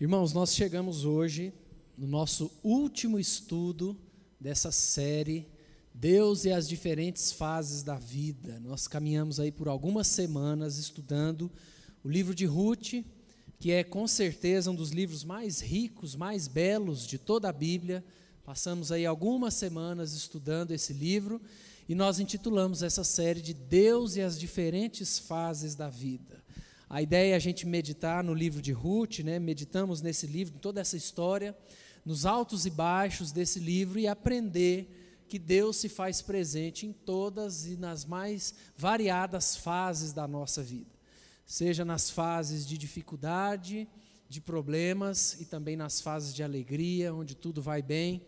Irmãos, nós chegamos hoje no nosso último estudo dessa série Deus e as diferentes fases da vida. Nós caminhamos aí por algumas semanas estudando o livro de Ruth, que é com certeza um dos livros mais ricos, mais belos de toda a Bíblia. Passamos aí algumas semanas estudando esse livro e nós intitulamos essa série de Deus e as diferentes fases da vida. A ideia é a gente meditar no livro de Ruth, né? meditamos nesse livro, toda essa história, nos altos e baixos desse livro e aprender que Deus se faz presente em todas e nas mais variadas fases da nossa vida, seja nas fases de dificuldade, de problemas e também nas fases de alegria, onde tudo vai bem.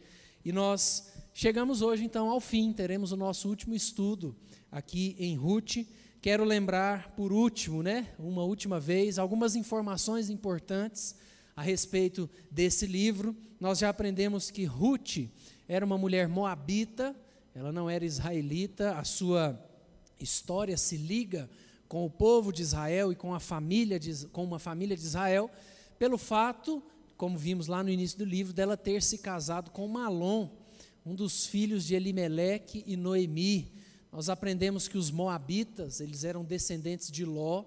E nós chegamos hoje então ao fim, teremos o nosso último estudo aqui em Ruth Quero lembrar, por último, né, uma última vez, algumas informações importantes a respeito desse livro. Nós já aprendemos que Ruth era uma mulher moabita, ela não era israelita, a sua história se liga com o povo de Israel e com a família de, com uma família de Israel, pelo fato, como vimos lá no início do livro, dela ter se casado com Malom, um dos filhos de Elimeleque e Noemi nós aprendemos que os moabitas, eles eram descendentes de Ló,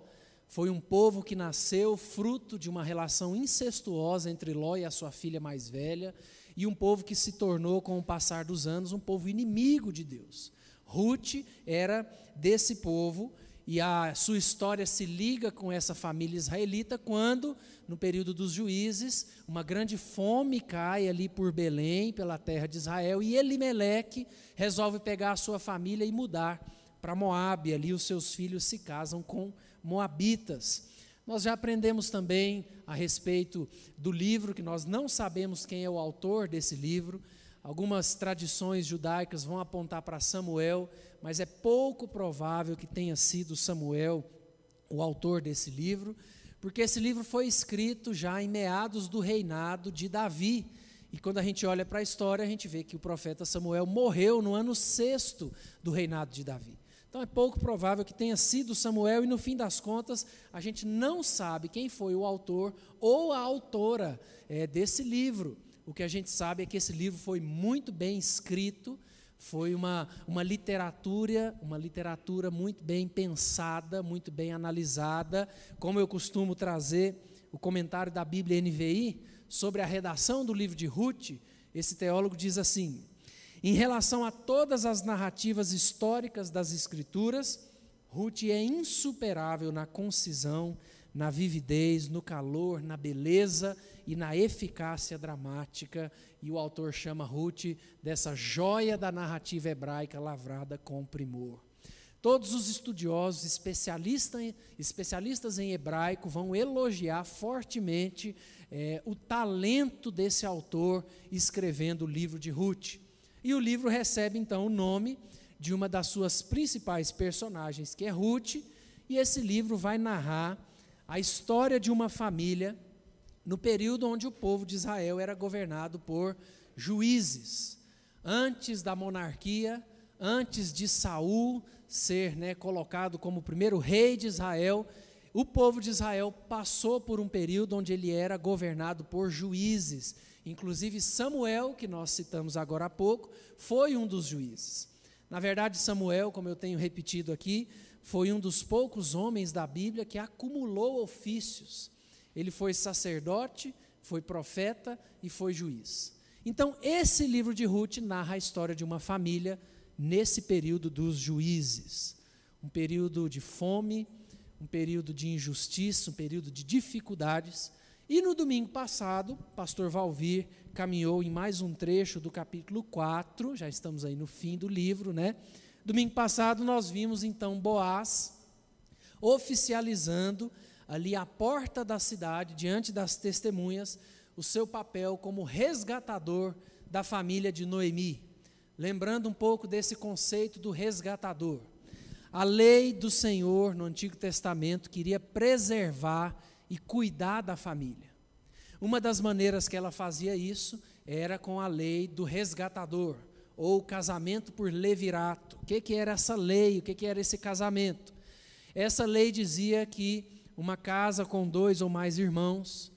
foi um povo que nasceu fruto de uma relação incestuosa entre Ló e a sua filha mais velha, e um povo que se tornou, com o passar dos anos, um povo inimigo de Deus. Ruth era desse povo, e a sua história se liga com essa família israelita quando, no período dos juízes, uma grande fome cai ali por Belém, pela terra de Israel, e Elimeleque resolve pegar a sua família e mudar para Moabe. Ali os seus filhos se casam com moabitas. Nós já aprendemos também a respeito do livro, que nós não sabemos quem é o autor desse livro. Algumas tradições judaicas vão apontar para Samuel, mas é pouco provável que tenha sido Samuel o autor desse livro, porque esse livro foi escrito já em meados do reinado de Davi. E quando a gente olha para a história, a gente vê que o profeta Samuel morreu no ano sexto do reinado de Davi. Então é pouco provável que tenha sido Samuel, e no fim das contas, a gente não sabe quem foi o autor ou a autora é, desse livro. O que a gente sabe é que esse livro foi muito bem escrito, foi uma, uma literatura, uma literatura muito bem pensada, muito bem analisada. Como eu costumo trazer o comentário da Bíblia NVI sobre a redação do livro de Ruth, esse teólogo diz assim: em relação a todas as narrativas históricas das Escrituras, Ruth é insuperável na concisão, na vividez, no calor, na beleza e na eficácia dramática, e o autor chama Ruth dessa joia da narrativa hebraica lavrada com primor. Todos os estudiosos, especialistas, especialistas em hebraico, vão elogiar fortemente é, o talento desse autor escrevendo o livro de Ruth. E o livro recebe então o nome de uma das suas principais personagens, que é Ruth, e esse livro vai narrar a história de uma família no período onde o povo de Israel era governado por juízes. Antes da monarquia, antes de Saul ser né, colocado como o primeiro rei de Israel, o povo de Israel passou por um período onde ele era governado por juízes. Inclusive Samuel, que nós citamos agora há pouco, foi um dos juízes. Na verdade, Samuel, como eu tenho repetido aqui, foi um dos poucos homens da Bíblia que acumulou ofícios. Ele foi sacerdote, foi profeta e foi juiz. Então, esse livro de Ruth narra a história de uma família nesse período dos juízes. Um período de fome, um período de injustiça, um período de dificuldades. E no domingo passado, pastor Valvir caminhou em mais um trecho do capítulo 4, já estamos aí no fim do livro, né? Domingo passado nós vimos então Boaz oficializando ali à porta da cidade, diante das testemunhas, o seu papel como resgatador da família de Noemi. Lembrando um pouco desse conceito do resgatador. A lei do Senhor no Antigo Testamento queria preservar e cuidar da família. Uma das maneiras que ela fazia isso era com a lei do resgatador, ou casamento por levirato. O que, que era essa lei? O que, que era esse casamento? Essa lei dizia que uma casa com dois ou mais irmãos,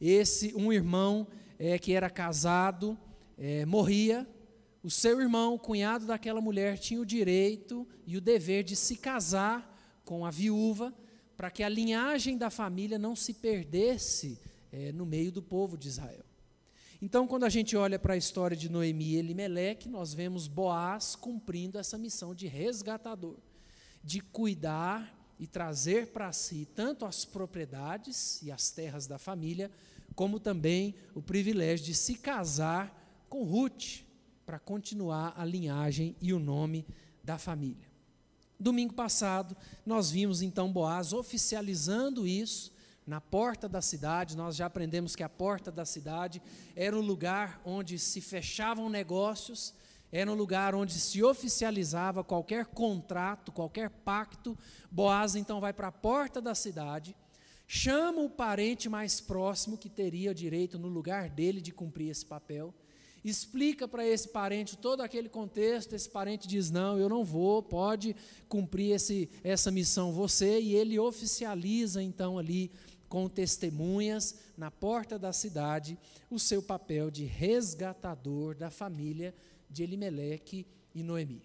esse um irmão é, que era casado é, morria, o seu irmão, o cunhado daquela mulher, tinha o direito e o dever de se casar com a viúva, para que a linhagem da família não se perdesse é, no meio do povo de Israel. Então, quando a gente olha para a história de Noemi e Elimeleque, nós vemos Boaz cumprindo essa missão de resgatador, de cuidar e trazer para si tanto as propriedades e as terras da família, como também o privilégio de se casar com Ruth, para continuar a linhagem e o nome da família. Domingo passado, nós vimos então Boaz oficializando isso na porta da cidade. Nós já aprendemos que a porta da cidade era o lugar onde se fechavam negócios, era um lugar onde se oficializava qualquer contrato, qualquer pacto. Boaz então vai para a porta da cidade, chama o parente mais próximo que teria direito no lugar dele de cumprir esse papel explica para esse parente todo aquele contexto, esse parente diz: Não, eu não vou, pode cumprir esse, essa missão você, e ele oficializa então ali com testemunhas na porta da cidade o seu papel de resgatador da família de Elimeleque e Noemi.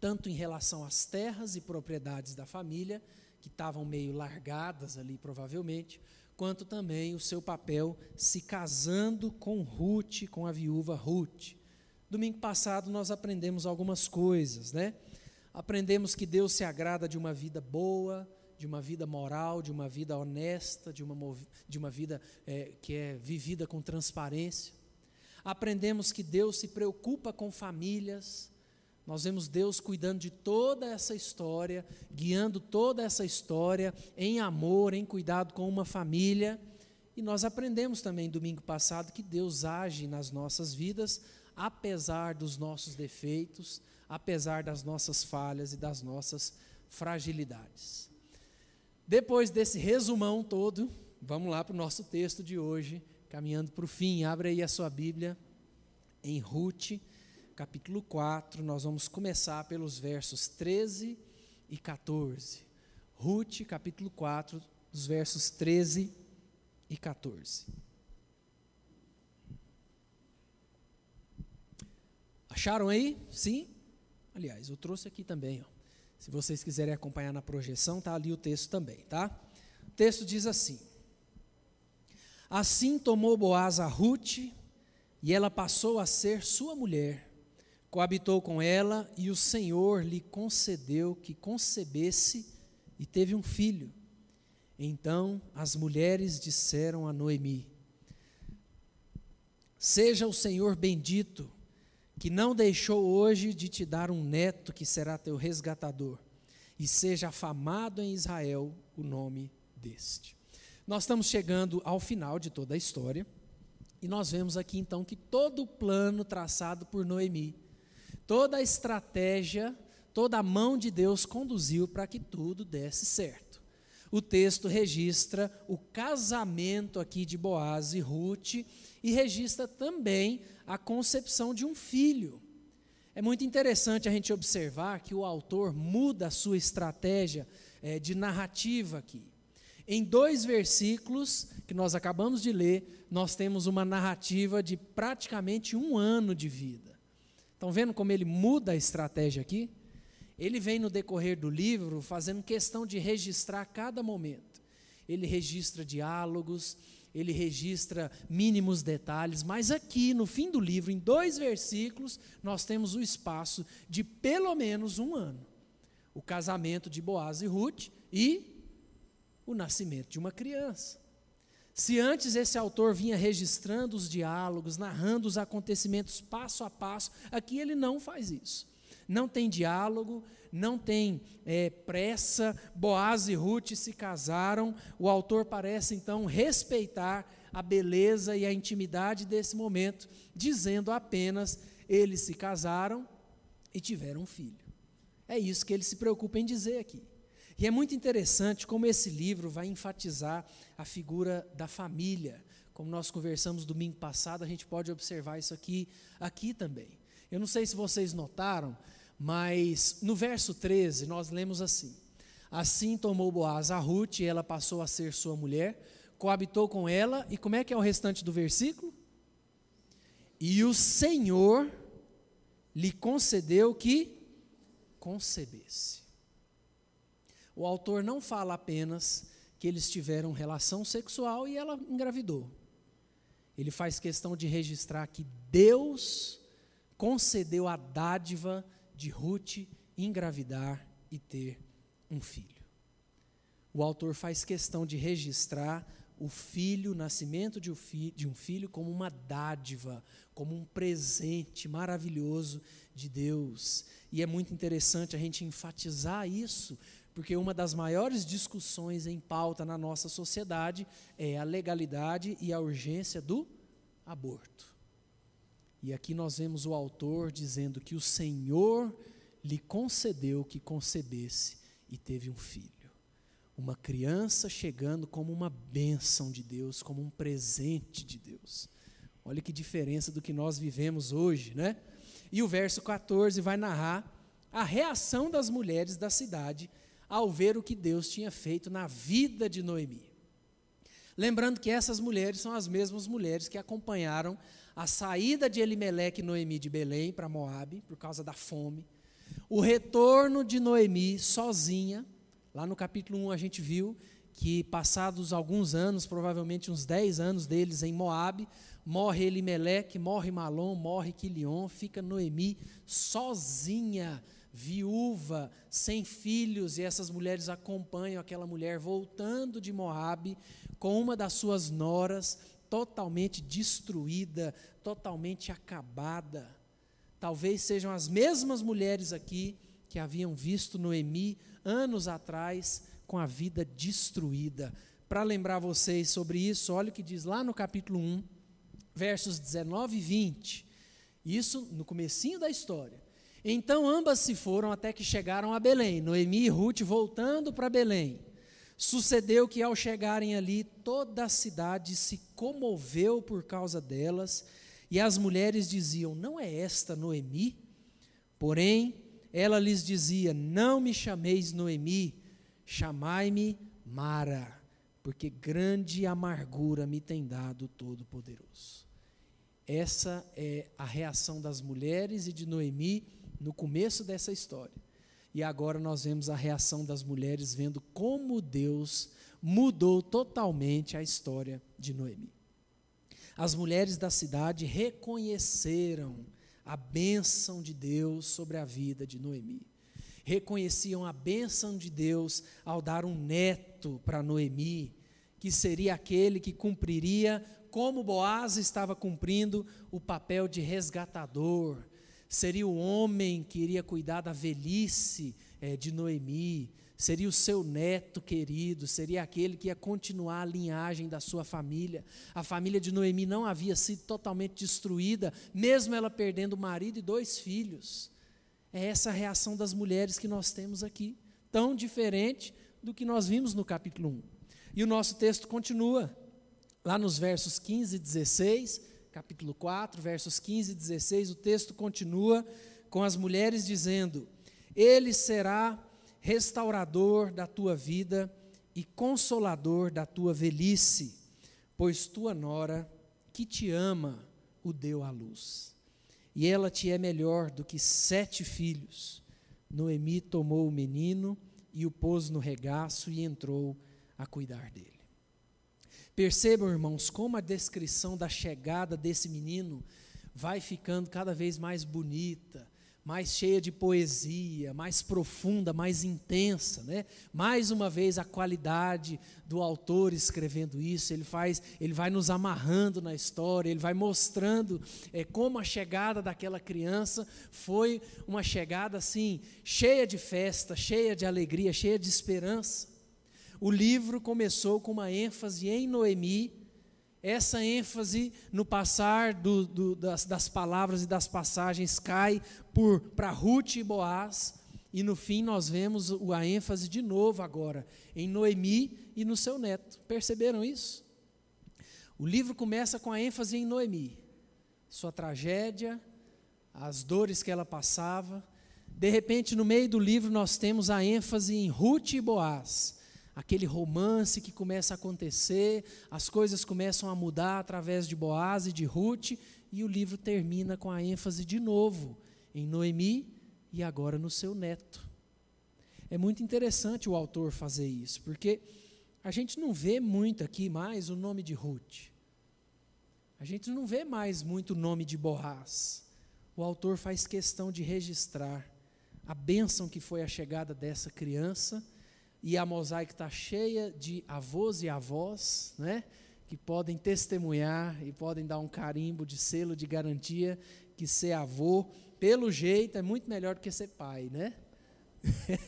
Tanto em relação às terras e propriedades da família, que estavam meio largadas ali provavelmente, quanto também o seu papel se casando com Ruth, com a viúva Ruth. Domingo passado nós aprendemos algumas coisas, né? Aprendemos que Deus se agrada de uma vida boa, de uma vida moral, de uma vida honesta, de uma, de uma vida é, que é vivida com transparência. Aprendemos que Deus se preocupa com famílias, nós vemos Deus cuidando de toda essa história, guiando toda essa história em amor, em cuidado com uma família. E nós aprendemos também domingo passado que Deus age nas nossas vidas, apesar dos nossos defeitos, apesar das nossas falhas e das nossas fragilidades. Depois desse resumão todo, vamos lá para o nosso texto de hoje, caminhando para o fim. Abre aí a sua Bíblia em Ruth capítulo 4, nós vamos começar pelos versos 13 e 14. Ruth, capítulo 4, dos versos 13 e 14. Acharam aí? Sim? Aliás, eu trouxe aqui também. Ó. Se vocês quiserem acompanhar na projeção, está ali o texto também, tá? O texto diz assim: Assim tomou Boaz a Ruth, e ela passou a ser sua mulher coabitou com ela e o Senhor lhe concedeu que concebesse e teve um filho. Então as mulheres disseram a Noemi: Seja o Senhor bendito, que não deixou hoje de te dar um neto que será teu resgatador, e seja afamado em Israel o nome deste. Nós estamos chegando ao final de toda a história, e nós vemos aqui então que todo o plano traçado por Noemi toda a estratégia, toda a mão de Deus conduziu para que tudo desse certo. O texto registra o casamento aqui de Boaz e Ruth e registra também a concepção de um filho. É muito interessante a gente observar que o autor muda a sua estratégia é, de narrativa aqui. Em dois versículos que nós acabamos de ler, nós temos uma narrativa de praticamente um ano de vida. Estão vendo como ele muda a estratégia aqui? Ele vem no decorrer do livro fazendo questão de registrar cada momento. Ele registra diálogos, ele registra mínimos detalhes, mas aqui no fim do livro, em dois versículos, nós temos o espaço de pelo menos um ano: o casamento de Boaz e Ruth e o nascimento de uma criança. Se antes esse autor vinha registrando os diálogos, narrando os acontecimentos passo a passo, aqui ele não faz isso. Não tem diálogo, não tem é, pressa. Boaz e Ruth se casaram. O autor parece então respeitar a beleza e a intimidade desse momento, dizendo apenas: eles se casaram e tiveram um filho. É isso que ele se preocupa em dizer aqui. E é muito interessante como esse livro vai enfatizar a figura da família. Como nós conversamos domingo passado, a gente pode observar isso aqui, aqui também. Eu não sei se vocês notaram, mas no verso 13 nós lemos assim: Assim tomou Boaz a Ruth e ela passou a ser sua mulher, coabitou com ela, e como é que é o restante do versículo? E o Senhor lhe concedeu que concebesse. O autor não fala apenas que eles tiveram relação sexual e ela engravidou. Ele faz questão de registrar que Deus concedeu a dádiva de Ruth engravidar e ter um filho. O autor faz questão de registrar o filho, o nascimento de um filho, como uma dádiva, como um presente maravilhoso de Deus. E é muito interessante a gente enfatizar isso, porque uma das maiores discussões em pauta na nossa sociedade é a legalidade e a urgência do aborto. E aqui nós vemos o autor dizendo que o Senhor lhe concedeu que concebesse e teve um filho. Uma criança chegando como uma bênção de Deus, como um presente de Deus. Olha que diferença do que nós vivemos hoje, né? E o verso 14 vai narrar a reação das mulheres da cidade ao ver o que Deus tinha feito na vida de Noemi. Lembrando que essas mulheres são as mesmas mulheres que acompanharam a saída de Elimeleque e Noemi de Belém para Moabe, por causa da fome, o retorno de Noemi sozinha, lá no capítulo 1 a gente viu que passados alguns anos, provavelmente uns 10 anos deles em Moabe, morre Elimeleque, morre Malom, morre Quilion, fica Noemi sozinha, viúva, sem filhos, e essas mulheres acompanham aquela mulher voltando de Moabe com uma das suas noras totalmente destruída, totalmente acabada. Talvez sejam as mesmas mulheres aqui que haviam visto Noemi anos atrás com a vida destruída. Para lembrar vocês sobre isso, olha o que diz lá no capítulo 1, versos 19 e 20. Isso no comecinho da história. Então ambas se foram até que chegaram a Belém, Noemi e Ruth voltando para Belém. Sucedeu que ao chegarem ali, toda a cidade se comoveu por causa delas, e as mulheres diziam: Não é esta Noemi? Porém, ela lhes dizia: Não me chameis Noemi, chamai-me Mara, porque grande amargura me tem dado o Todo-Poderoso. Essa é a reação das mulheres e de Noemi no começo dessa história. E agora nós vemos a reação das mulheres, vendo como Deus mudou totalmente a história de Noemi. As mulheres da cidade reconheceram a bênção de Deus sobre a vida de Noemi. Reconheciam a bênção de Deus ao dar um neto para Noemi, que seria aquele que cumpriria, como Boaz estava cumprindo, o papel de resgatador, seria o homem que iria cuidar da velhice é, de Noemi, seria o seu neto querido, seria aquele que ia continuar a linhagem da sua família. A família de Noemi não havia sido totalmente destruída, mesmo ela perdendo o marido e dois filhos. É essa a reação das mulheres que nós temos aqui, tão diferente do que nós vimos no capítulo 1. E o nosso texto continua, lá nos versos 15 e 16 capítulo 4, versos 15 e 16, o texto continua com as mulheres dizendo: Ele será restaurador da tua vida e consolador da tua velhice, pois tua nora, que te ama, o deu à luz. E ela te é melhor do que sete filhos. Noemi tomou o menino e o pôs no regaço e entrou a cuidar dele. Percebam, irmãos, como a descrição da chegada desse menino vai ficando cada vez mais bonita, mais cheia de poesia, mais profunda, mais intensa, né? Mais uma vez a qualidade do autor escrevendo isso, ele faz, ele vai nos amarrando na história, ele vai mostrando é, como a chegada daquela criança foi uma chegada assim cheia de festa, cheia de alegria, cheia de esperança. O livro começou com uma ênfase em Noemi, essa ênfase no passar do, do, das, das, palavras e das passagens cai para Ruth e Boaz, e no fim nós vemos a ênfase de novo agora em Noemi e no seu neto. Perceberam isso? O livro começa com a ênfase em Noemi, sua tragédia, as dores que ela passava. De repente, no meio do livro, nós temos a ênfase em Ruth e Boaz aquele romance que começa a acontecer, as coisas começam a mudar através de Boaz e de Ruth, e o livro termina com a ênfase de novo em Noemi e agora no seu neto. É muito interessante o autor fazer isso, porque a gente não vê muito aqui mais o nome de Ruth. A gente não vê mais muito o nome de Boaz. O autor faz questão de registrar a bênção que foi a chegada dessa criança, e a mosaica está cheia de avós e avós, né? que podem testemunhar e podem dar um carimbo de selo de garantia que ser avô, pelo jeito, é muito melhor do que ser pai, né?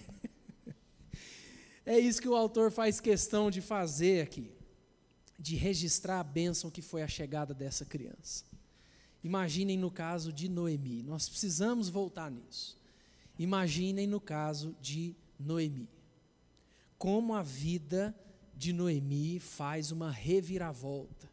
é isso que o autor faz questão de fazer aqui, de registrar a bênção que foi a chegada dessa criança. Imaginem no caso de Noemi, nós precisamos voltar nisso. Imaginem no caso de Noemi, como a vida de Noemi faz uma reviravolta.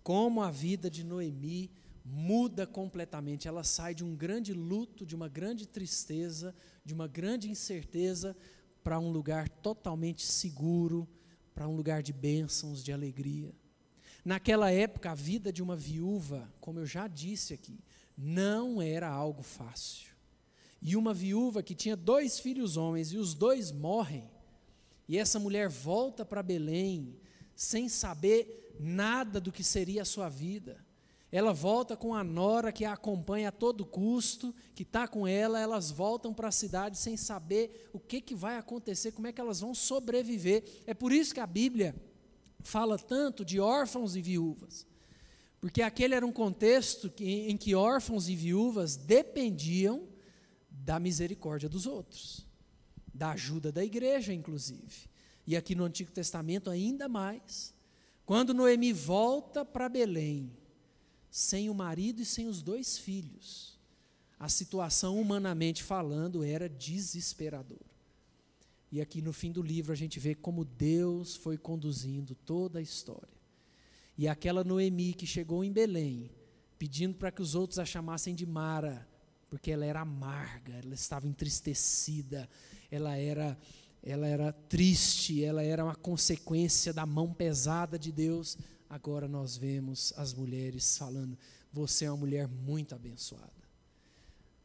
Como a vida de Noemi muda completamente. Ela sai de um grande luto, de uma grande tristeza, de uma grande incerteza, para um lugar totalmente seguro, para um lugar de bênçãos, de alegria. Naquela época, a vida de uma viúva, como eu já disse aqui, não era algo fácil. E uma viúva que tinha dois filhos homens e os dois morrem, e essa mulher volta para Belém sem saber nada do que seria a sua vida. Ela volta com a nora que a acompanha a todo custo, que está com ela, elas voltam para a cidade sem saber o que, que vai acontecer, como é que elas vão sobreviver. É por isso que a Bíblia fala tanto de órfãos e viúvas. Porque aquele era um contexto em que órfãos e viúvas dependiam da misericórdia dos outros da ajuda da igreja, inclusive. E aqui no Antigo Testamento, ainda mais. Quando Noemi volta para Belém, sem o marido e sem os dois filhos, a situação, humanamente falando, era desesperadora. E aqui no fim do livro a gente vê como Deus foi conduzindo toda a história. E aquela Noemi que chegou em Belém, pedindo para que os outros a chamassem de Mara, porque ela era amarga, ela estava entristecida, ela era ela era triste, ela era uma consequência da mão pesada de Deus. Agora nós vemos as mulheres falando: você é uma mulher muito abençoada.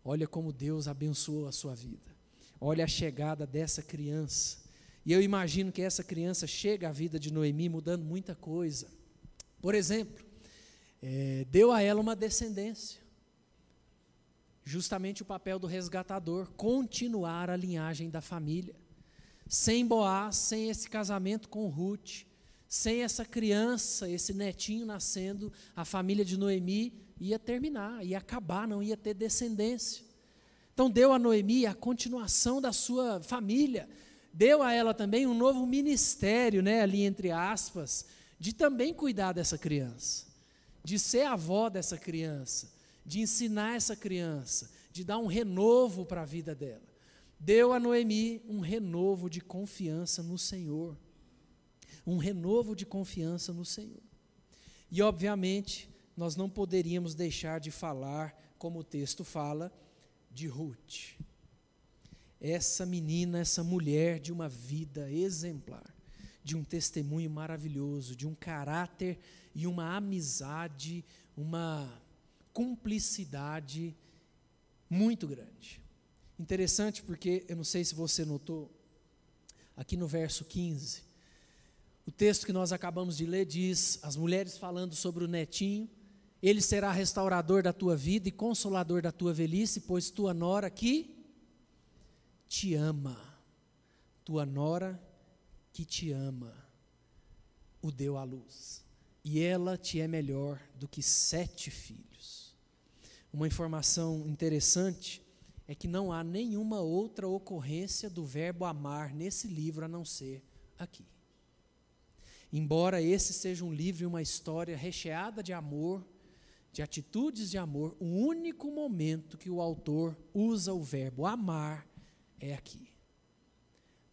Olha como Deus abençoou a sua vida. Olha a chegada dessa criança. E eu imagino que essa criança chega à vida de Noemi mudando muita coisa. Por exemplo, é, deu a ela uma descendência justamente o papel do resgatador, continuar a linhagem da família. Sem Boaz, sem esse casamento com Ruth, sem essa criança, esse netinho nascendo, a família de Noemi ia terminar, ia acabar, não ia ter descendência. Então deu a Noemi a continuação da sua família, deu a ela também um novo ministério, né, ali entre aspas, de também cuidar dessa criança, de ser avó dessa criança, de ensinar essa criança, de dar um renovo para a vida dela. Deu a Noemi um renovo de confiança no Senhor. Um renovo de confiança no Senhor. E, obviamente, nós não poderíamos deixar de falar, como o texto fala, de Ruth. Essa menina, essa mulher de uma vida exemplar, de um testemunho maravilhoso, de um caráter e uma amizade, uma cumplicidade muito grande. Interessante porque, eu não sei se você notou, aqui no verso 15, o texto que nós acabamos de ler diz: as mulheres falando sobre o netinho, ele será restaurador da tua vida e consolador da tua velhice, pois tua nora que te ama, tua nora que te ama, o deu à luz, e ela te é melhor do que sete filhos. Uma informação interessante é que não há nenhuma outra ocorrência do verbo amar nesse livro a não ser aqui. Embora esse seja um livro e uma história recheada de amor, de atitudes de amor, o único momento que o autor usa o verbo amar é aqui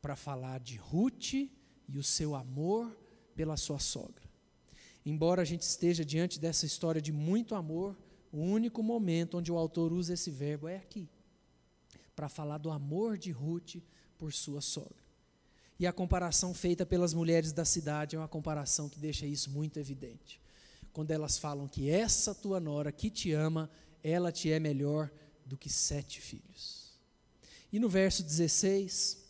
para falar de Ruth e o seu amor pela sua sogra. Embora a gente esteja diante dessa história de muito amor, o único momento onde o autor usa esse verbo é aqui, para falar do amor de Ruth por sua sogra. E a comparação feita pelas mulheres da cidade é uma comparação que deixa isso muito evidente. Quando elas falam que essa tua nora que te ama, ela te é melhor do que sete filhos. E no verso 16,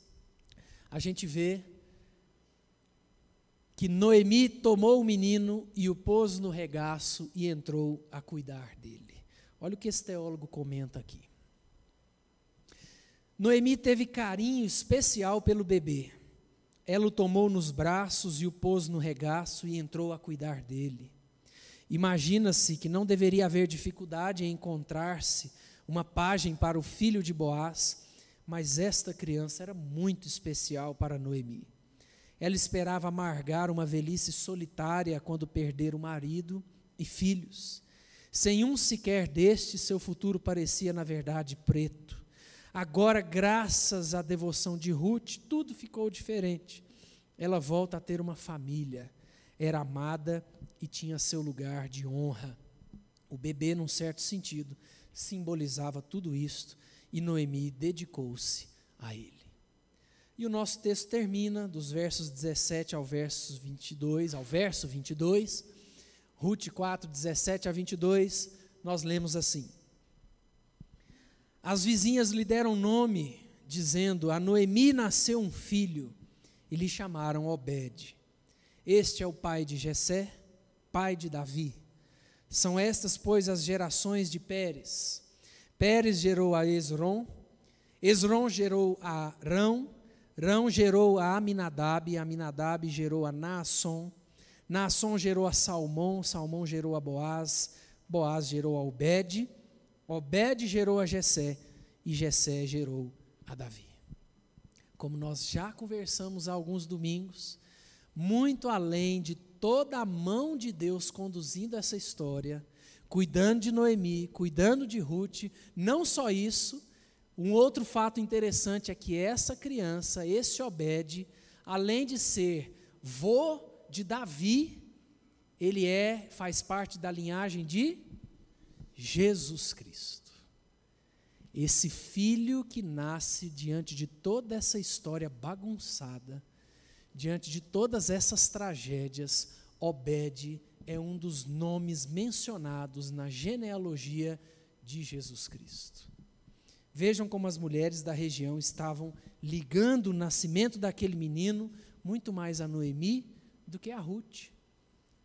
a gente vê que Noemi tomou o menino e o pôs no regaço e entrou a cuidar dele. Olha o que esse teólogo comenta aqui. Noemi teve carinho especial pelo bebê. Ela o tomou nos braços e o pôs no regaço e entrou a cuidar dele. Imagina-se que não deveria haver dificuldade em encontrar-se uma página para o filho de Boaz, mas esta criança era muito especial para Noemi. Ela esperava amargar uma velhice solitária quando perder o marido e filhos. Sem um sequer destes, seu futuro parecia, na verdade, preto. Agora, graças à devoção de Ruth, tudo ficou diferente. Ela volta a ter uma família, era amada e tinha seu lugar de honra. O bebê, num certo sentido, simbolizava tudo isto e Noemi dedicou-se a ele. E o nosso texto termina dos versos 17 ao verso 22, ao verso 22. Ruth 4, 17 a 22, nós lemos assim: As vizinhas lhe deram nome, dizendo: A Noemi nasceu um filho, e lhe chamaram Obed. Este é o pai de Jessé, pai de Davi. São estas, pois, as gerações de Pérez. Pérez gerou a Esron, Esron gerou a Rão, Rão gerou a Aminadab, Aminadab gerou a Naasson, Naasson gerou a Salmão, Salmão gerou a Boaz, Boaz gerou a Obed, Obed gerou a Jessé e Jessé gerou a Davi. Como nós já conversamos há alguns domingos, muito além de toda a mão de Deus conduzindo essa história, cuidando de Noemi, cuidando de Ruth, não só isso, um outro fato interessante é que essa criança, esse Obed, além de ser vô de Davi, ele é, faz parte da linhagem de Jesus Cristo. Esse filho que nasce diante de toda essa história bagunçada, diante de todas essas tragédias, Obed é um dos nomes mencionados na genealogia de Jesus Cristo. Vejam como as mulheres da região estavam ligando o nascimento daquele menino muito mais a Noemi do que a Ruth.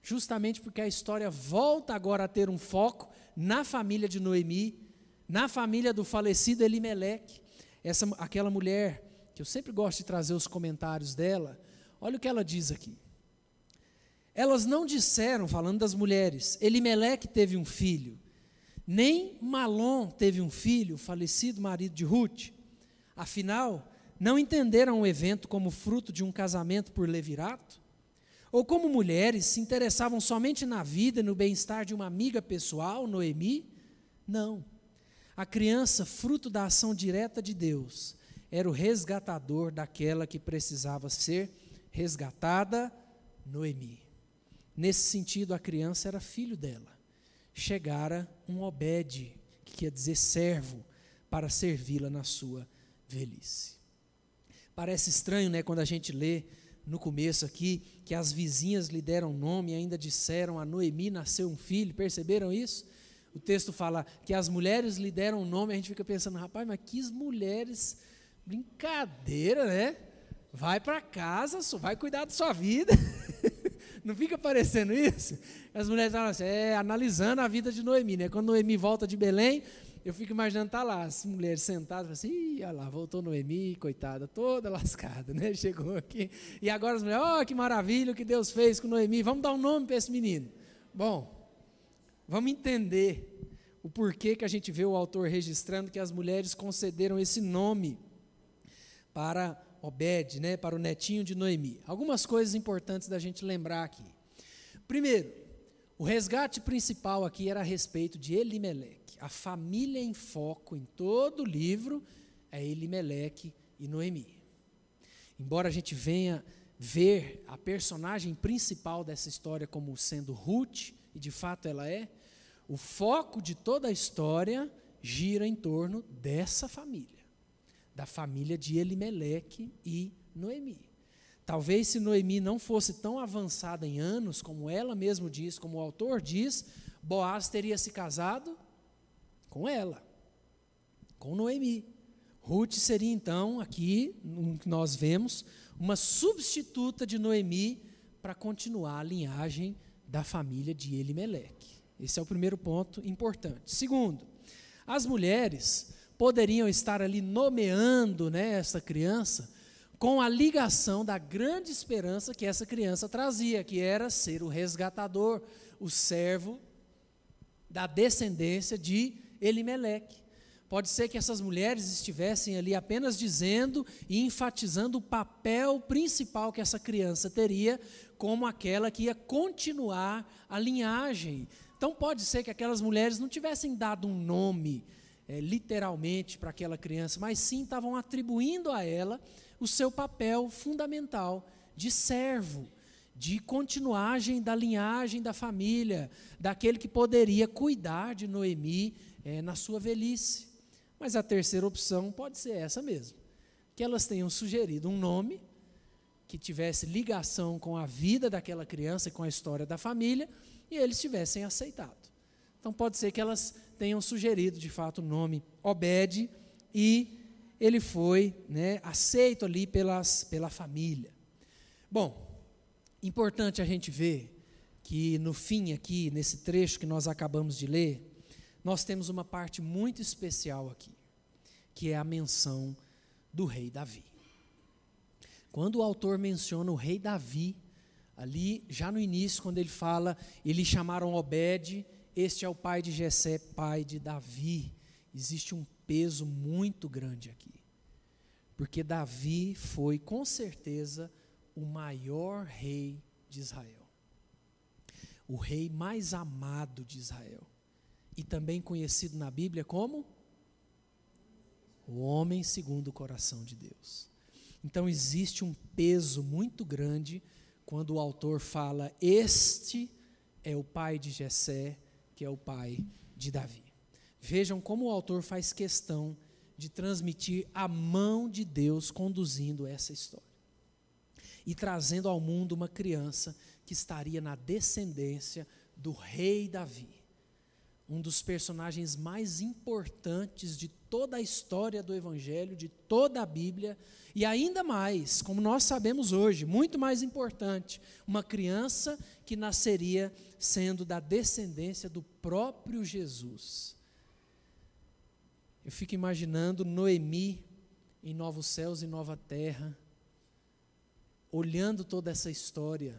Justamente porque a história volta agora a ter um foco na família de Noemi, na família do falecido Elimeleque. Essa, aquela mulher, que eu sempre gosto de trazer os comentários dela, olha o que ela diz aqui. Elas não disseram, falando das mulheres, Elimeleque teve um filho, nem Malom teve um filho, falecido marido de Ruth. Afinal, não entenderam o evento como fruto de um casamento por levirato? Ou como mulheres se interessavam somente na vida e no bem-estar de uma amiga pessoal, Noemi? Não. A criança, fruto da ação direta de Deus, era o resgatador daquela que precisava ser resgatada, Noemi. Nesse sentido, a criança era filho dela chegara um Obed, que quer dizer servo, para servi-la na sua velhice. Parece estranho, né, quando a gente lê no começo aqui que as vizinhas lhe deram nome e ainda disseram a Noemi nasceu um filho, perceberam isso? O texto fala que as mulheres lhe deram nome, a gente fica pensando, rapaz, mas que mulheres, brincadeira, né? Vai para casa, vai cuidar da sua vida. Não fica parecendo isso? As mulheres falam assim, é, analisando a vida de Noemi, né? Quando Noemi volta de Belém, eu fico imaginando, tá lá, as mulheres sentadas, assim, olha lá, voltou Noemi, coitada, toda lascada, né? Chegou aqui. E agora as mulheres, oh, que maravilha o que Deus fez com Noemi, vamos dar um nome para esse menino. Bom, vamos entender o porquê que a gente vê o autor registrando que as mulheres concederam esse nome para Obed, né, para o netinho de Noemi. Algumas coisas importantes da gente lembrar aqui. Primeiro, o resgate principal aqui era a respeito de Elimeleque. A família em foco em todo o livro é Elimeleque e Noemi. Embora a gente venha ver a personagem principal dessa história como sendo Ruth, e de fato ela é, o foco de toda a história gira em torno dessa família da família de Elimeleque e Noemi. talvez se Noemi não fosse tão avançada em anos, como ela mesmo diz, como o autor diz, Boaz teria se casado com ela, com Noemi. Ruth seria então, aqui, nós vemos, uma substituta de Noemi para continuar a linhagem da família de Elimeleque. Esse é o primeiro ponto importante. Segundo, as mulheres poderiam estar ali nomeando né, essa criança com a ligação da grande esperança que essa criança trazia, que era ser o resgatador, o servo da descendência de Elimeleque. Pode ser que essas mulheres estivessem ali apenas dizendo e enfatizando o papel principal que essa criança teria, como aquela que ia continuar a linhagem. Então pode ser que aquelas mulheres não tivessem dado um nome é, literalmente para aquela criança, mas sim estavam atribuindo a ela o seu papel fundamental de servo, de continuagem da linhagem da família, daquele que poderia cuidar de Noemi é, na sua velhice. Mas a terceira opção pode ser essa mesmo, que elas tenham sugerido um nome que tivesse ligação com a vida daquela criança e com a história da família, e eles tivessem aceitado. Então pode ser que elas tenham sugerido de fato o nome Obed e ele foi né, aceito ali pelas, pela família. Bom, importante a gente ver que no fim aqui, nesse trecho que nós acabamos de ler, nós temos uma parte muito especial aqui, que é a menção do rei Davi. Quando o autor menciona o rei Davi, ali já no início, quando ele fala, eles chamaram Obed, este é o pai de Jessé, pai de Davi. Existe um peso muito grande aqui. Porque Davi foi, com certeza, o maior rei de Israel. O rei mais amado de Israel. E também conhecido na Bíblia como o homem segundo o coração de Deus. Então existe um peso muito grande quando o autor fala: Este é o pai de Jessé, que é o pai de Davi. Vejam como o autor faz questão de transmitir a mão de Deus conduzindo essa história e trazendo ao mundo uma criança que estaria na descendência do rei Davi, um dos personagens mais importantes de toda a história do Evangelho, de toda a Bíblia, e ainda mais, como nós sabemos hoje, muito mais importante, uma criança que nasceria sendo da descendência do próprio Jesus. Eu fico imaginando Noemi em novos céus e nova terra, olhando toda essa história.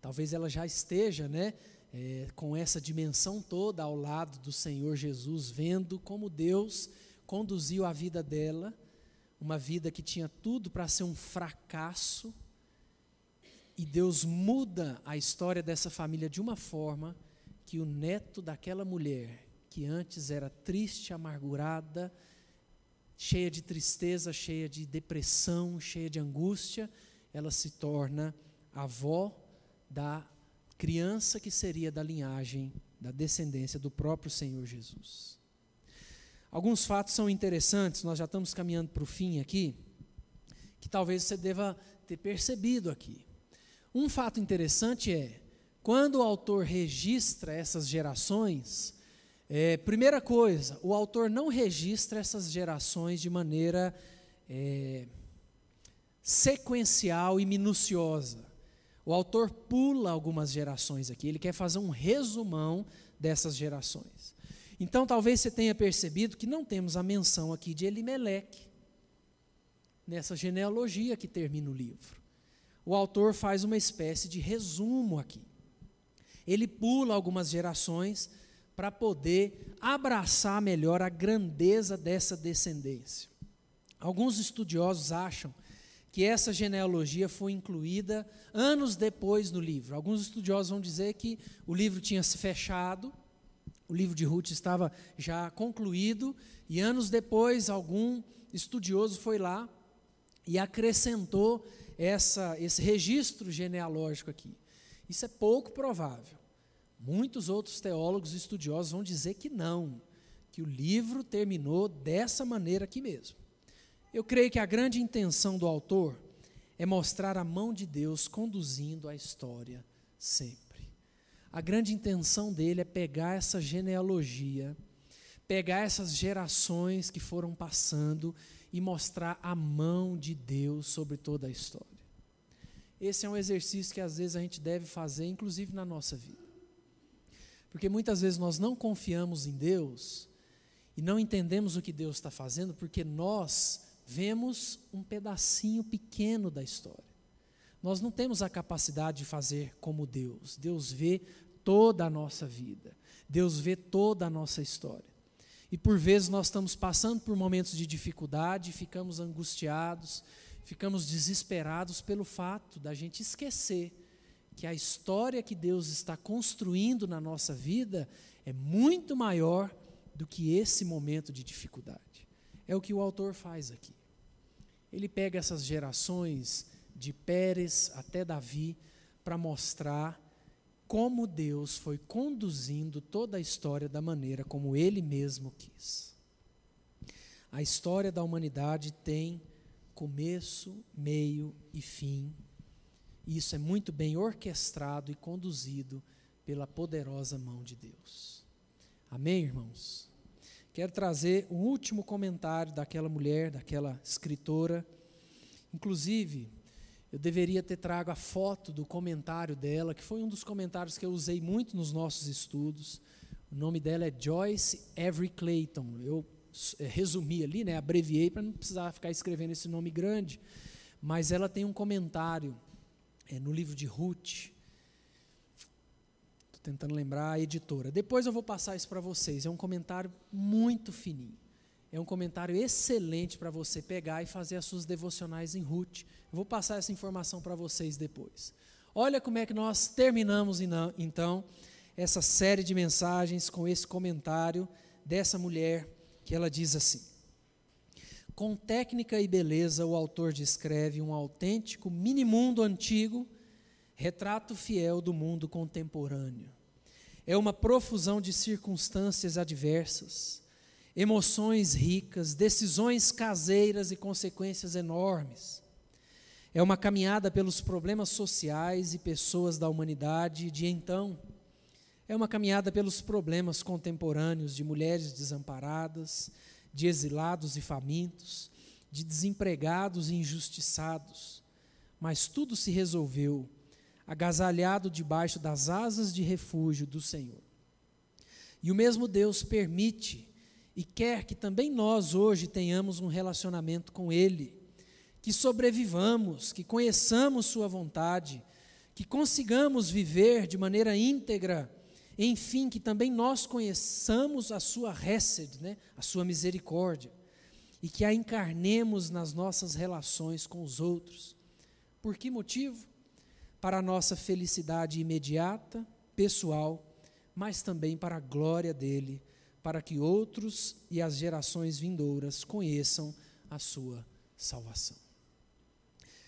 Talvez ela já esteja, né, é, com essa dimensão toda ao lado do Senhor Jesus, vendo como Deus conduziu a vida dela, uma vida que tinha tudo para ser um fracasso, e Deus muda a história dessa família de uma forma que o neto daquela mulher, que antes era triste, amargurada, cheia de tristeza, cheia de depressão, cheia de angústia, ela se torna avó da criança que seria da linhagem, da descendência do próprio Senhor Jesus. Alguns fatos são interessantes, nós já estamos caminhando para o fim aqui, que talvez você deva ter percebido aqui. Um fato interessante é, quando o autor registra essas gerações, é, primeira coisa, o autor não registra essas gerações de maneira é, sequencial e minuciosa. O autor pula algumas gerações aqui, ele quer fazer um resumão dessas gerações. Então, talvez você tenha percebido que não temos a menção aqui de Elimeleque, nessa genealogia que termina o livro. O autor faz uma espécie de resumo aqui. Ele pula algumas gerações para poder abraçar melhor a grandeza dessa descendência. Alguns estudiosos acham que essa genealogia foi incluída anos depois no livro. Alguns estudiosos vão dizer que o livro tinha se fechado, o livro de Ruth estava já concluído, e anos depois algum estudioso foi lá e acrescentou essa, esse registro genealógico aqui. Isso é pouco provável. Muitos outros teólogos e estudiosos vão dizer que não, que o livro terminou dessa maneira aqui mesmo. Eu creio que a grande intenção do autor é mostrar a mão de Deus conduzindo a história sempre. A grande intenção dele é pegar essa genealogia, pegar essas gerações que foram passando e mostrar a mão de Deus sobre toda a história. Esse é um exercício que às vezes a gente deve fazer, inclusive na nossa vida. Porque muitas vezes nós não confiamos em Deus e não entendemos o que Deus está fazendo, porque nós vemos um pedacinho pequeno da história. Nós não temos a capacidade de fazer como Deus. Deus vê toda a nossa vida. Deus vê toda a nossa história. E por vezes nós estamos passando por momentos de dificuldade, ficamos angustiados, ficamos desesperados pelo fato da gente esquecer que a história que Deus está construindo na nossa vida é muito maior do que esse momento de dificuldade. É o que o autor faz aqui. Ele pega essas gerações de Pérez até Davi para mostrar como Deus foi conduzindo toda a história da maneira como ele mesmo quis. A história da humanidade tem começo, meio e fim. E isso é muito bem orquestrado e conduzido pela poderosa mão de Deus. Amém, irmãos? Quero trazer um último comentário daquela mulher, daquela escritora. Inclusive, eu deveria ter trago a foto do comentário dela, que foi um dos comentários que eu usei muito nos nossos estudos. O nome dela é Joyce Every Clayton. Eu é, resumi ali, né, abreviei para não precisar ficar escrevendo esse nome grande. Mas ela tem um comentário é, no livro de Ruth. Tentando lembrar a editora. Depois eu vou passar isso para vocês. É um comentário muito fininho. É um comentário excelente para você pegar e fazer as suas devocionais em Ruth. Eu vou passar essa informação para vocês depois. Olha como é que nós terminamos então essa série de mensagens com esse comentário dessa mulher que ela diz assim: Com técnica e beleza, o autor descreve um autêntico mini-mundo antigo, retrato fiel do mundo contemporâneo. É uma profusão de circunstâncias adversas emoções ricas, decisões caseiras e consequências enormes. É uma caminhada pelos problemas sociais e pessoas da humanidade de então. É uma caminhada pelos problemas contemporâneos de mulheres desamparadas, de exilados e famintos, de desempregados e injustiçados. Mas tudo se resolveu, agasalhado debaixo das asas de refúgio do Senhor. E o mesmo Deus permite e quer que também nós hoje tenhamos um relacionamento com Ele, que sobrevivamos, que conheçamos Sua vontade, que consigamos viver de maneira íntegra, enfim, que também nós conheçamos a Sua Hesed, né, a Sua misericórdia, e que a encarnemos nas nossas relações com os outros. Por que motivo? Para a nossa felicidade imediata, pessoal, mas também para a glória dele para que outros e as gerações vindouras conheçam a sua salvação.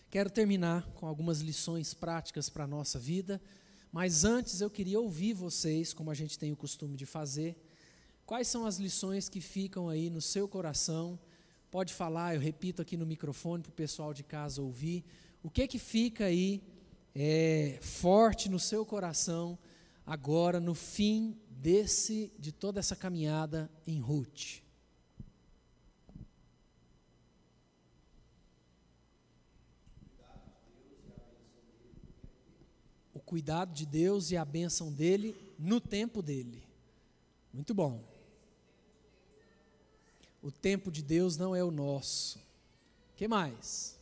Quero terminar com algumas lições práticas para a nossa vida, mas antes eu queria ouvir vocês, como a gente tem o costume de fazer, quais são as lições que ficam aí no seu coração. Pode falar, eu repito aqui no microfone para o pessoal de casa ouvir. O que que fica aí é, forte no seu coração agora no fim desse de toda essa caminhada em Ruth. O cuidado de Deus e a bênção dele no tempo dele. Muito bom. O tempo de Deus não é o nosso. que mais?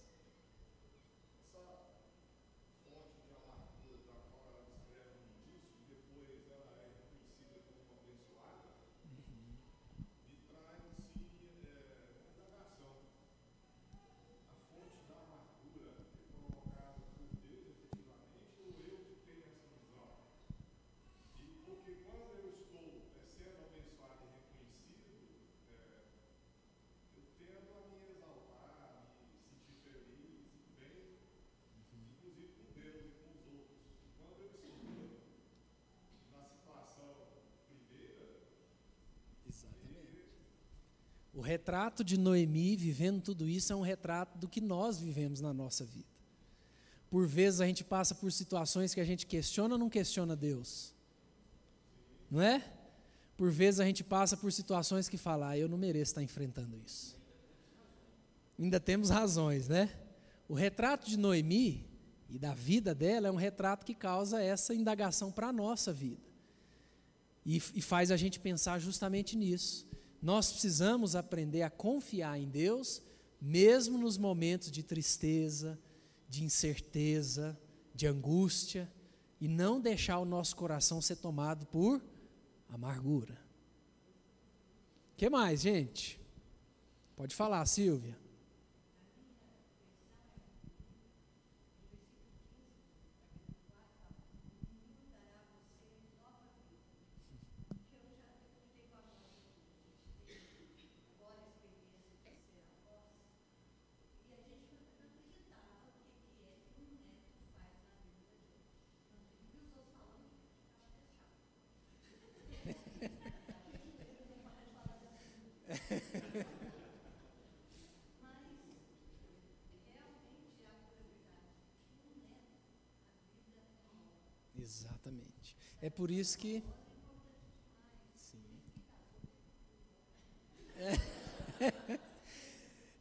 Retrato de Noemi vivendo tudo isso é um retrato do que nós vivemos na nossa vida. Por vezes a gente passa por situações que a gente questiona ou não questiona Deus? Não é? Por vezes a gente passa por situações que fala, ah, eu não mereço estar enfrentando isso. Ainda temos razões, né? O retrato de Noemi e da vida dela é um retrato que causa essa indagação para a nossa vida. E, e faz a gente pensar justamente nisso. Nós precisamos aprender a confiar em Deus, mesmo nos momentos de tristeza, de incerteza, de angústia, e não deixar o nosso coração ser tomado por amargura. O que mais, gente? Pode falar, Silvia. Exatamente. É por isso que. É.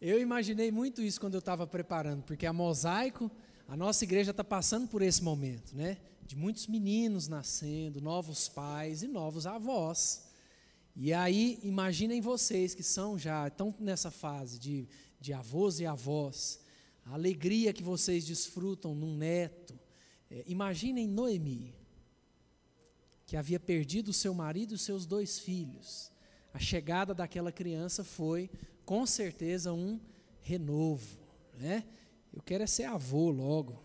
Eu imaginei muito isso quando eu estava preparando, porque a Mosaico, a nossa igreja está passando por esse momento, né? De muitos meninos nascendo, novos pais e novos avós. E aí, imaginem vocês que são já, estão nessa fase de, de avós e avós, a alegria que vocês desfrutam num neto, é, imaginem Noemi, que havia perdido seu marido e seus dois filhos. A chegada daquela criança foi, com certeza, um renovo. Né? Eu quero é ser avô logo.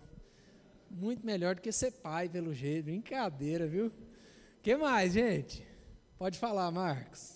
Muito melhor do que ser pai, pelo jeito. Brincadeira, viu? Que mais, gente? Pode falar, Marcos.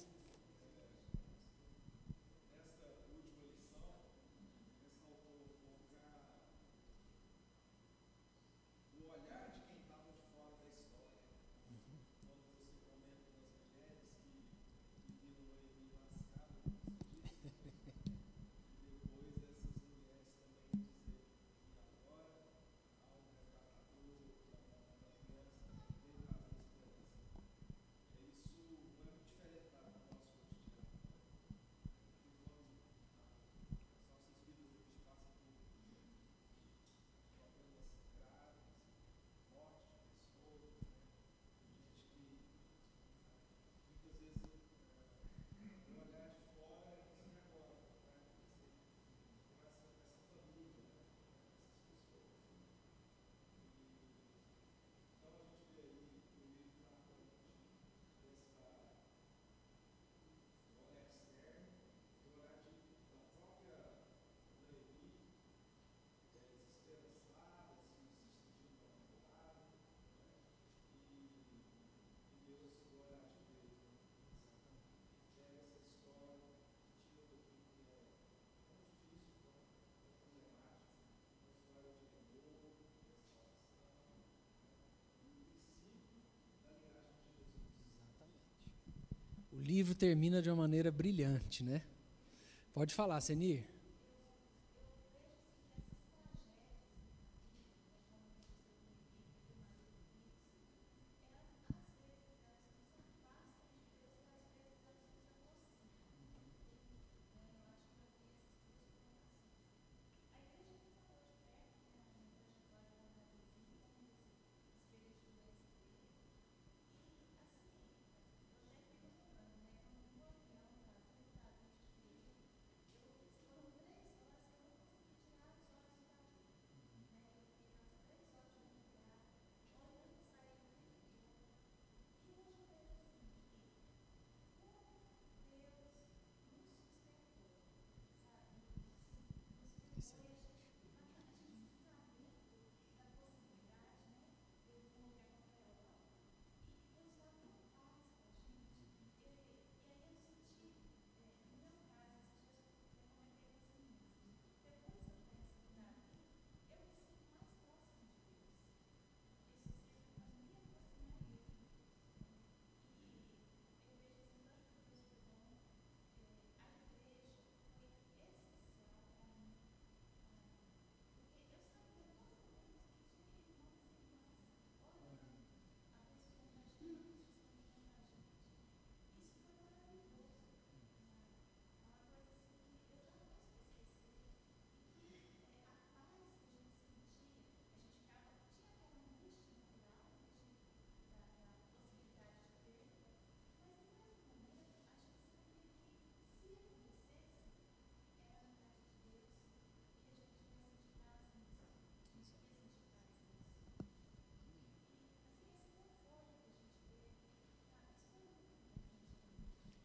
Livro termina de uma maneira brilhante, né? Pode falar, Senir.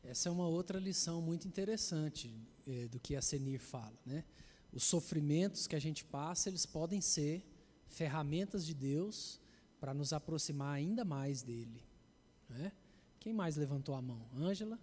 Essa é uma outra lição muito interessante eh, do que a Senir fala, né? Os sofrimentos que a gente passa, eles podem ser ferramentas de Deus para nos aproximar ainda mais dele. Né? Quem mais levantou a mão? Ângela?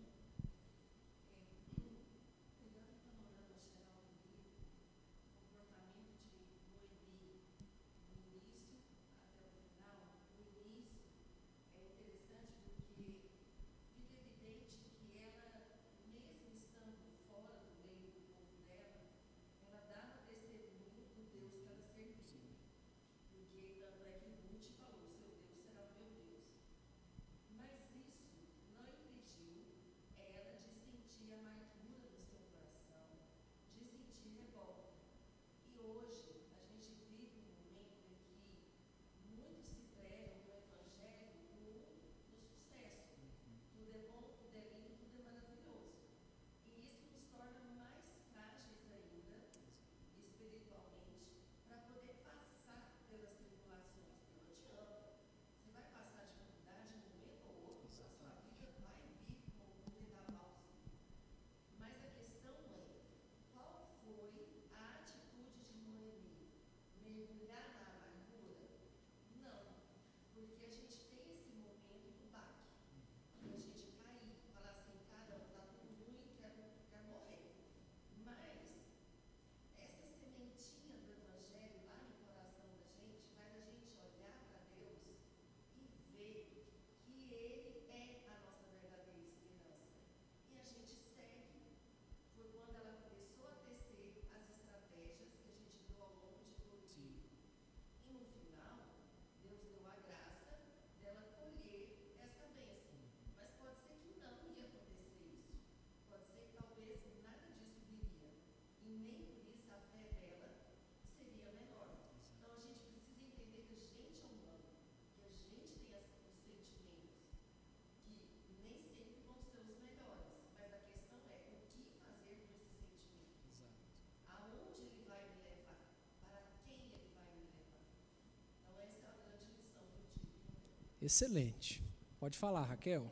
Excelente. Pode falar, Raquel.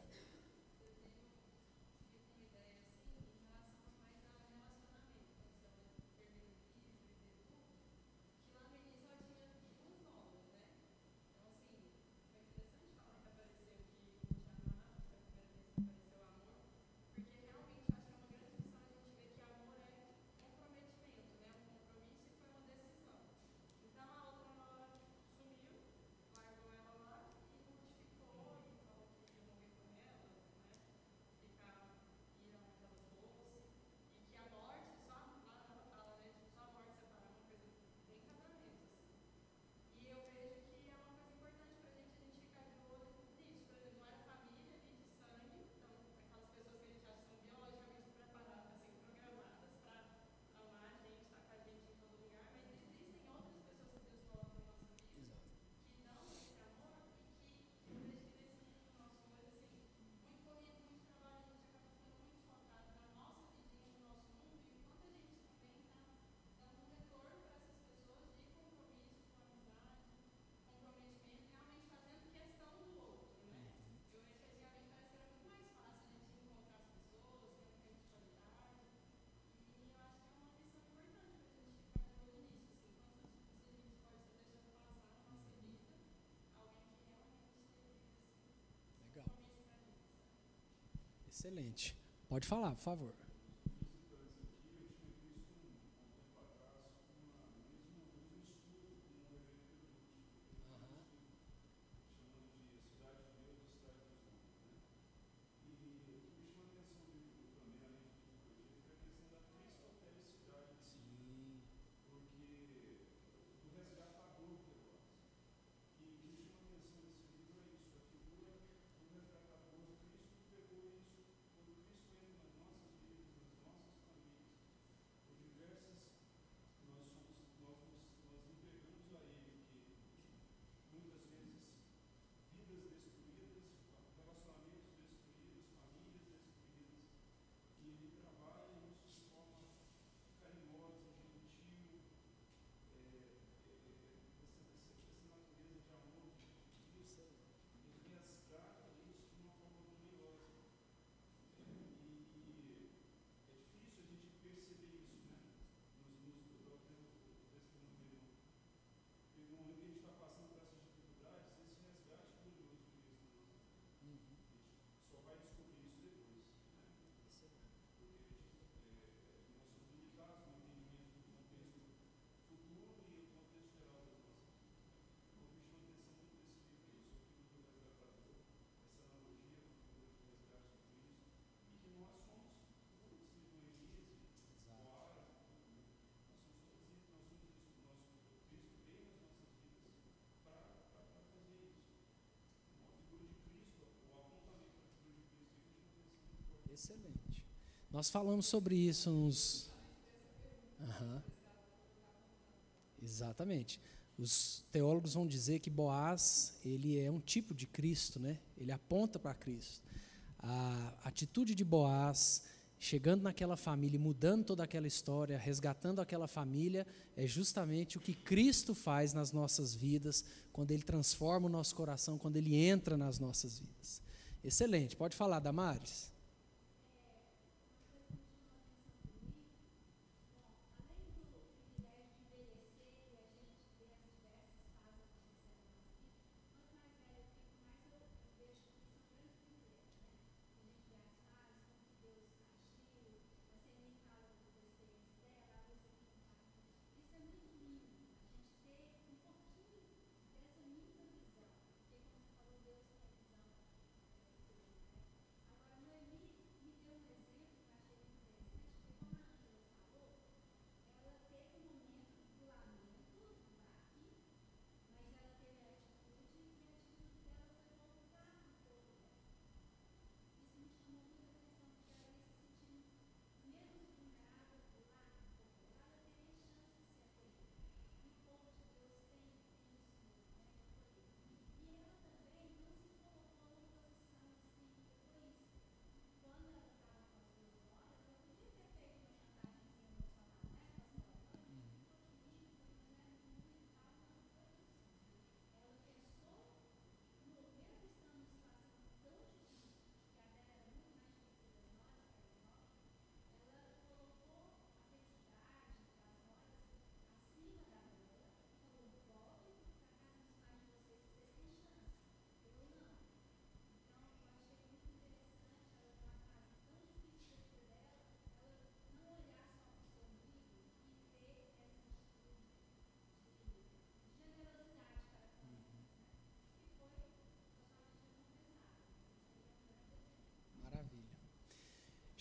Excelente. Pode falar, por favor. Excelente. Nós falamos sobre isso nos. Uhum. Exatamente. Os teólogos vão dizer que Boaz ele é um tipo de Cristo, né? Ele aponta para Cristo. A atitude de Boaz chegando naquela família, mudando toda aquela história, resgatando aquela família, é justamente o que Cristo faz nas nossas vidas, quando Ele transforma o nosso coração, quando Ele entra nas nossas vidas. Excelente. Pode falar, Damares?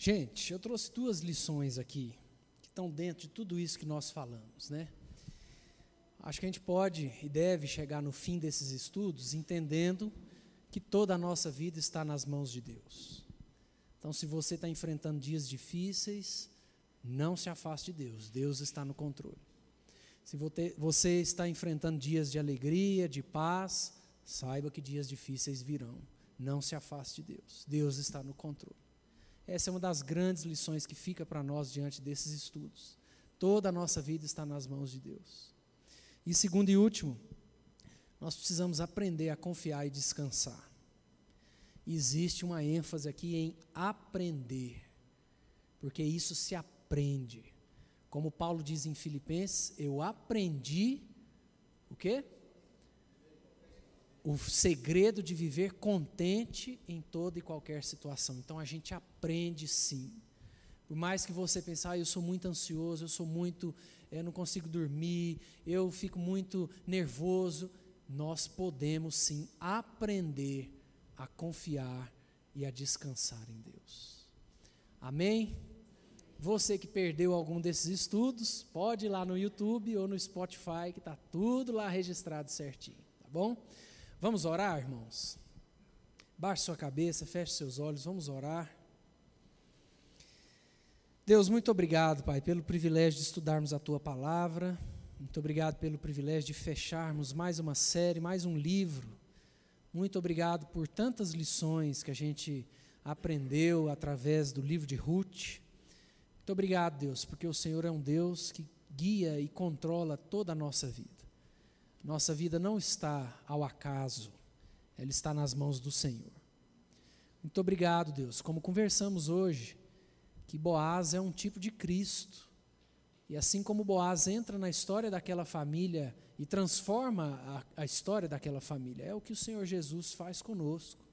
Gente, eu trouxe duas lições aqui que estão dentro de tudo isso que nós falamos, né? Acho que a gente pode e deve chegar no fim desses estudos entendendo que toda a nossa vida está nas mãos de Deus. Então, se você está enfrentando dias difíceis, não se afaste de Deus, Deus está no controle. Se você está enfrentando dias de alegria, de paz, saiba que dias difíceis virão. Não se afaste de Deus, Deus está no controle. Essa é uma das grandes lições que fica para nós diante desses estudos. Toda a nossa vida está nas mãos de Deus. E segundo e último, nós precisamos aprender a confiar e descansar. Existe uma ênfase aqui em aprender, porque isso se aprende. Como Paulo diz em Filipenses, eu aprendi o quê? O segredo de viver contente em toda e qualquer situação. Então a gente aprende sim. Por mais que você pense, ah, eu sou muito ansioso, eu sou muito, eu eh, não consigo dormir, eu fico muito nervoso, nós podemos sim aprender a confiar e a descansar em Deus. Amém? Você que perdeu algum desses estudos, pode ir lá no YouTube ou no Spotify, que está tudo lá registrado certinho, tá bom? Vamos orar, irmãos? Baixe sua cabeça, feche seus olhos, vamos orar. Deus, muito obrigado, Pai, pelo privilégio de estudarmos a tua palavra. Muito obrigado pelo privilégio de fecharmos mais uma série, mais um livro. Muito obrigado por tantas lições que a gente aprendeu através do livro de Ruth. Muito obrigado, Deus, porque o Senhor é um Deus que guia e controla toda a nossa vida. Nossa vida não está ao acaso, ela está nas mãos do Senhor. Muito obrigado, Deus. Como conversamos hoje, que Boaz é um tipo de Cristo. E assim como Boaz entra na história daquela família e transforma a, a história daquela família, é o que o Senhor Jesus faz conosco.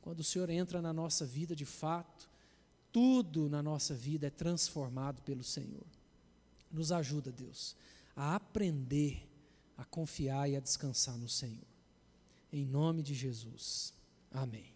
Quando o Senhor entra na nossa vida de fato, tudo na nossa vida é transformado pelo Senhor. Nos ajuda, Deus, a aprender a confiar e a descansar no Senhor. Em nome de Jesus. Amém.